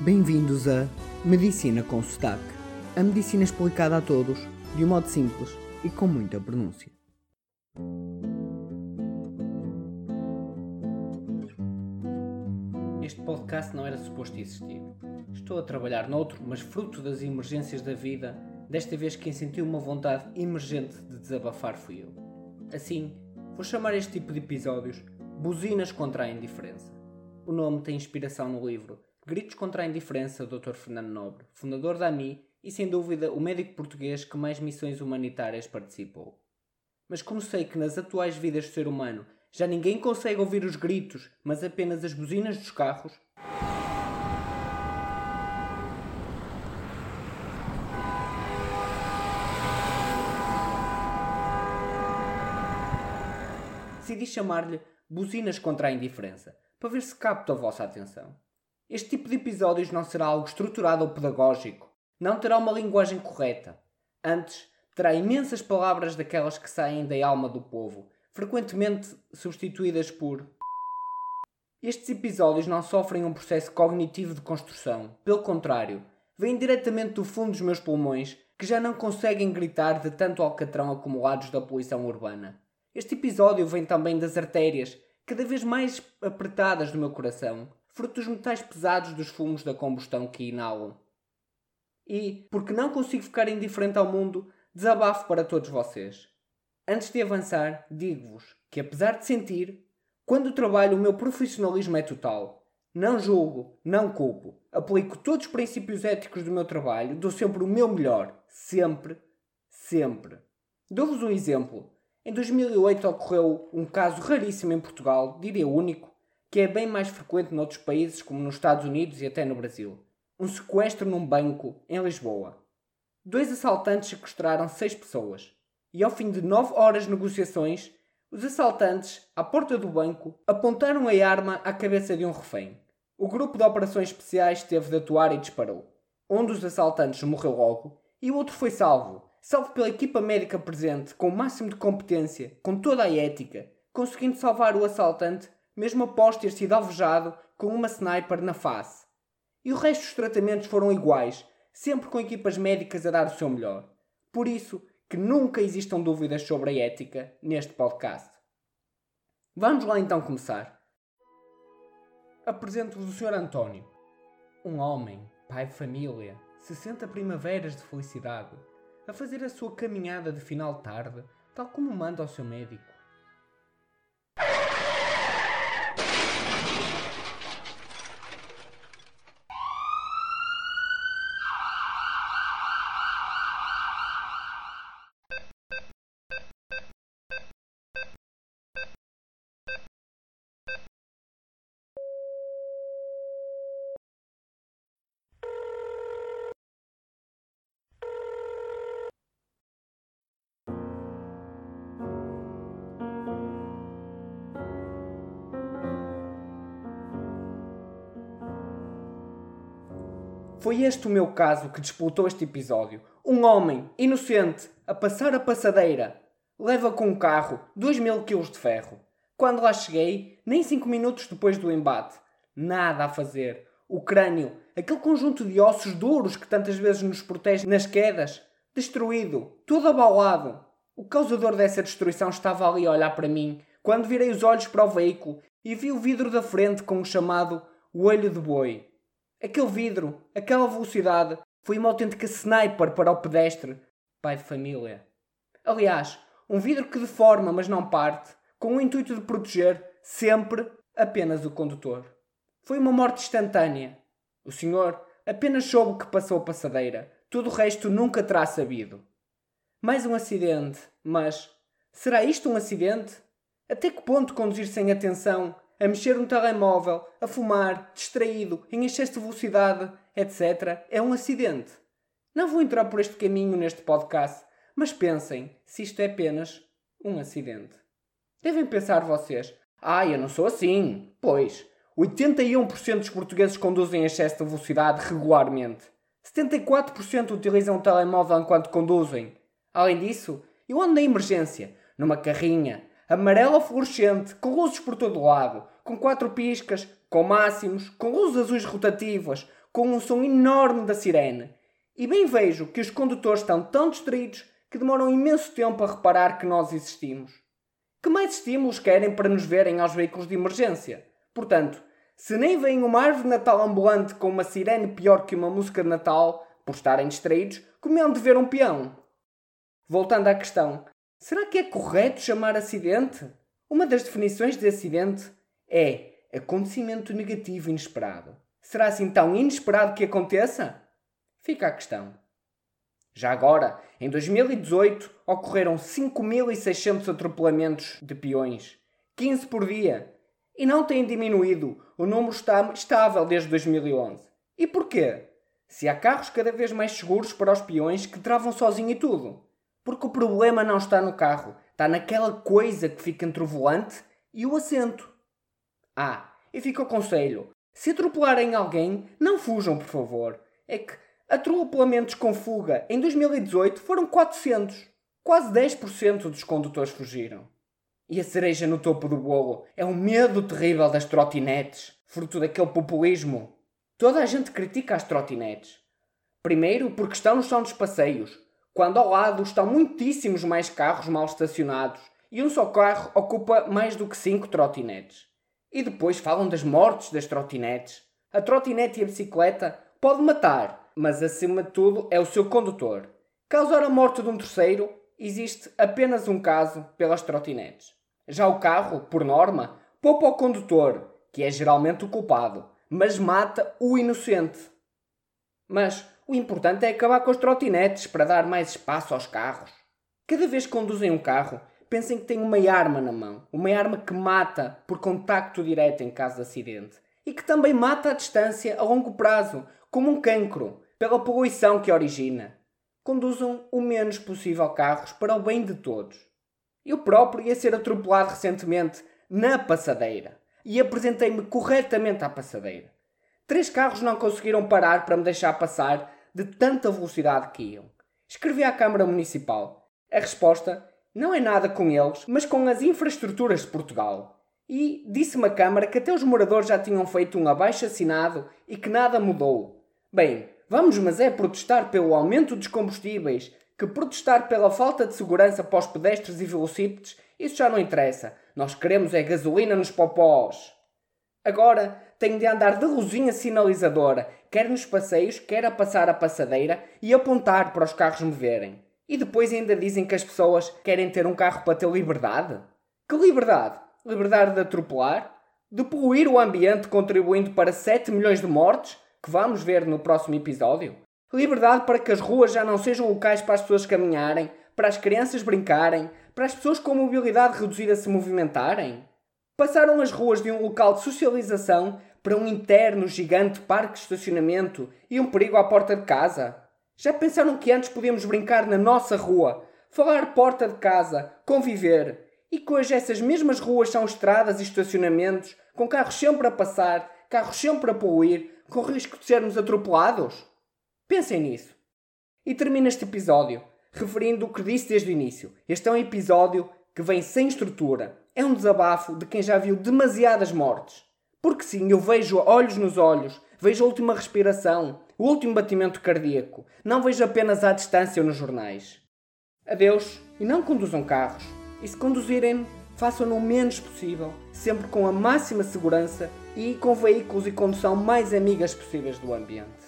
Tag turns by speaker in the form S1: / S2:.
S1: Bem-vindos a Medicina com Sotaque. A medicina explicada a todos, de um modo simples e com muita pronúncia.
S2: Este podcast não era suposto existir. Estou a trabalhar noutro, mas fruto das emergências da vida, desta vez quem sentiu uma vontade emergente de desabafar fui eu. Assim, vou chamar este tipo de episódios Buzinas contra a Indiferença. O nome tem inspiração no livro Gritos contra a Indiferença, Dr. Fernando Nobre, fundador da AMI e, sem dúvida, o médico português que mais missões humanitárias participou. Mas como sei que nas atuais vidas do ser humano já ninguém consegue ouvir os gritos, mas apenas as buzinas dos carros, decidi chamar-lhe Buzinas contra a Indiferença, para ver se capto a vossa atenção. Este tipo de episódios não será algo estruturado ou pedagógico, não terá uma linguagem correta. Antes, terá imensas palavras daquelas que saem da alma do povo, frequentemente substituídas por. Estes episódios não sofrem um processo cognitivo de construção, pelo contrário, vêm diretamente do fundo dos meus pulmões que já não conseguem gritar de tanto alcatrão acumulados da poluição urbana. Este episódio vem também das artérias, cada vez mais apertadas do meu coração, fruto dos metais pesados dos fumos da combustão que inalo. E, porque não consigo ficar indiferente ao mundo, desabafo para todos vocês. Antes de avançar, digo-vos que, apesar de sentir, quando trabalho o meu profissionalismo é total. Não julgo, não culpo. Aplico todos os princípios éticos do meu trabalho, dou sempre o meu melhor. Sempre, sempre. Dou-vos um exemplo. Em 2008 ocorreu um caso raríssimo em Portugal, diria único, que é bem mais frequente noutros países como nos Estados Unidos e até no Brasil. Um sequestro num banco em Lisboa. Dois assaltantes sequestraram seis pessoas e ao fim de nove horas de negociações, os assaltantes, à porta do banco, apontaram a arma à cabeça de um refém. O grupo de operações especiais teve de atuar e disparou. Um dos assaltantes morreu logo e o outro foi salvo, salvo pela equipa médica presente, com o máximo de competência, com toda a ética, conseguindo salvar o assaltante, mesmo após ter sido alvejado com uma sniper na face. E o resto dos tratamentos foram iguais, sempre com equipas médicas a dar o seu melhor. Por isso, que nunca existam dúvidas sobre a ética neste podcast. Vamos lá então começar. Apresento-vos o Sr. António, um homem, pai de família, 60 primaveras de felicidade, a fazer a sua caminhada de final de tarde, tal como manda o seu médico. Foi este o meu caso que disputou este episódio. Um homem, inocente, a passar a passadeira, leva com um carro 2 mil quilos de ferro. Quando lá cheguei, nem 5 minutos depois do embate, nada a fazer. O crânio, aquele conjunto de ossos duros que tantas vezes nos protege nas quedas, destruído, todo abalado. O causador dessa destruição estava ali a olhar para mim, quando virei os olhos para o veículo e vi o vidro da frente com o chamado olho de boi. Aquele vidro, aquela velocidade, foi uma autêntica sniper para o pedestre, pai de família. Aliás, um vidro que deforma, mas não parte, com o intuito de proteger sempre apenas o condutor. Foi uma morte instantânea. O senhor apenas soube que passou a passadeira, todo o resto nunca terá sabido. Mais um acidente, mas será isto um acidente? Até que ponto conduzir sem atenção a mexer no telemóvel, a fumar, distraído, em excesso de velocidade, etc., é um acidente. Não vou entrar por este caminho neste podcast, mas pensem se isto é apenas um acidente. Devem pensar vocês: ah, eu não sou assim. Pois, 81% dos portugueses conduzem em excesso de velocidade regularmente. 74% utilizam o telemóvel enquanto conduzem. Além disso, eu ando na emergência, numa carrinha, amarela fluorescente, com luzes por todo lado, com quatro piscas, com máximos, com luzes azuis rotativas, com um som enorme da sirene. E bem vejo que os condutores estão tão distraídos que demoram imenso tempo a reparar que nós existimos. Que mais estímulos querem para nos verem aos veículos de emergência? Portanto, se nem veem uma árvore de Natal ambulante com uma sirene pior que uma música de Natal, por estarem distraídos, como de ver um peão? Voltando à questão, será que é correto chamar acidente? Uma das definições de acidente é acontecimento negativo inesperado. Será assim tão inesperado que aconteça? Fica a questão. Já agora, em 2018, ocorreram 5.600 atropelamentos de peões, 15 por dia, e não tem diminuído, o número está estável desde 2011. E porquê? Se há carros cada vez mais seguros para os peões que travam sozinho e tudo. Porque o problema não está no carro, está naquela coisa que fica entre o volante e o assento. Ah, e fica o conselho: se atropelarem alguém, não fujam, por favor. É que atropelamentos com fuga em 2018 foram 400. Quase 10% dos condutores fugiram. E a cereja no topo do bolo é o medo terrível das trotinetes, fruto daquele populismo. Toda a gente critica as trotinetes. Primeiro, porque estão no chão dos passeios, quando ao lado estão muitíssimos mais carros mal estacionados e um só carro ocupa mais do que cinco trotinetes. E depois falam das mortes das trotinetes. A trotinete e a bicicleta pode matar, mas acima de tudo é o seu condutor. Causar a morte de um terceiro, existe apenas um caso pelas trotinetes. Já o carro, por norma, poupa o condutor, que é geralmente o culpado, mas mata o inocente. Mas o importante é acabar com as trotinetes para dar mais espaço aos carros. Cada vez que conduzem um carro, pensem que têm uma arma na mão. Uma arma que mata por contacto direto em caso de acidente. E que também mata à distância a longo prazo, como um cancro, pela poluição que origina. Conduzam o menos possível carros para o bem de todos. Eu próprio ia ser atropelado recentemente na passadeira e apresentei-me corretamente à passadeira. Três carros não conseguiram parar para me deixar passar de tanta velocidade que iam. Escrevi à Câmara Municipal. A resposta não é nada com eles, mas com as infraestruturas de Portugal. E disse-me a Câmara que até os moradores já tinham feito um abaixo assinado e que nada mudou. Bem, vamos mas é protestar pelo aumento dos combustíveis, que protestar pela falta de segurança para os pedestres e velocípedes, isso já não interessa. Nós queremos é gasolina nos popós. Agora tenho de andar de luzinha sinalizadora, quer nos passeios, quer a passar a passadeira e apontar para os carros me verem. E depois ainda dizem que as pessoas querem ter um carro para ter liberdade? Que liberdade? Liberdade de atropelar? De poluir o ambiente contribuindo para 7 milhões de mortes? Que vamos ver no próximo episódio? Liberdade para que as ruas já não sejam locais para as pessoas caminharem, para as crianças brincarem, para as pessoas com mobilidade reduzida se movimentarem? Passaram as ruas de um local de socialização para um interno gigante parque de estacionamento e um perigo à porta de casa? Já pensaram que antes podíamos brincar na nossa rua, falar porta de casa, conviver, e que hoje essas mesmas ruas são estradas e estacionamentos, com carros sempre a passar, carros sempre a poluir, com risco de sermos atropelados? Pensem nisso. E termino este episódio referindo o que disse desde o início. Este é um episódio que vem sem estrutura. É um desabafo de quem já viu demasiadas mortes. Porque sim, eu vejo olhos nos olhos, vejo a última respiração, o último batimento cardíaco. Não vejo apenas à distância nos jornais. Adeus e não conduzam carros. E se conduzirem, façam-no o menos possível, sempre com a máxima segurança e com veículos e condução mais amigas possíveis do ambiente.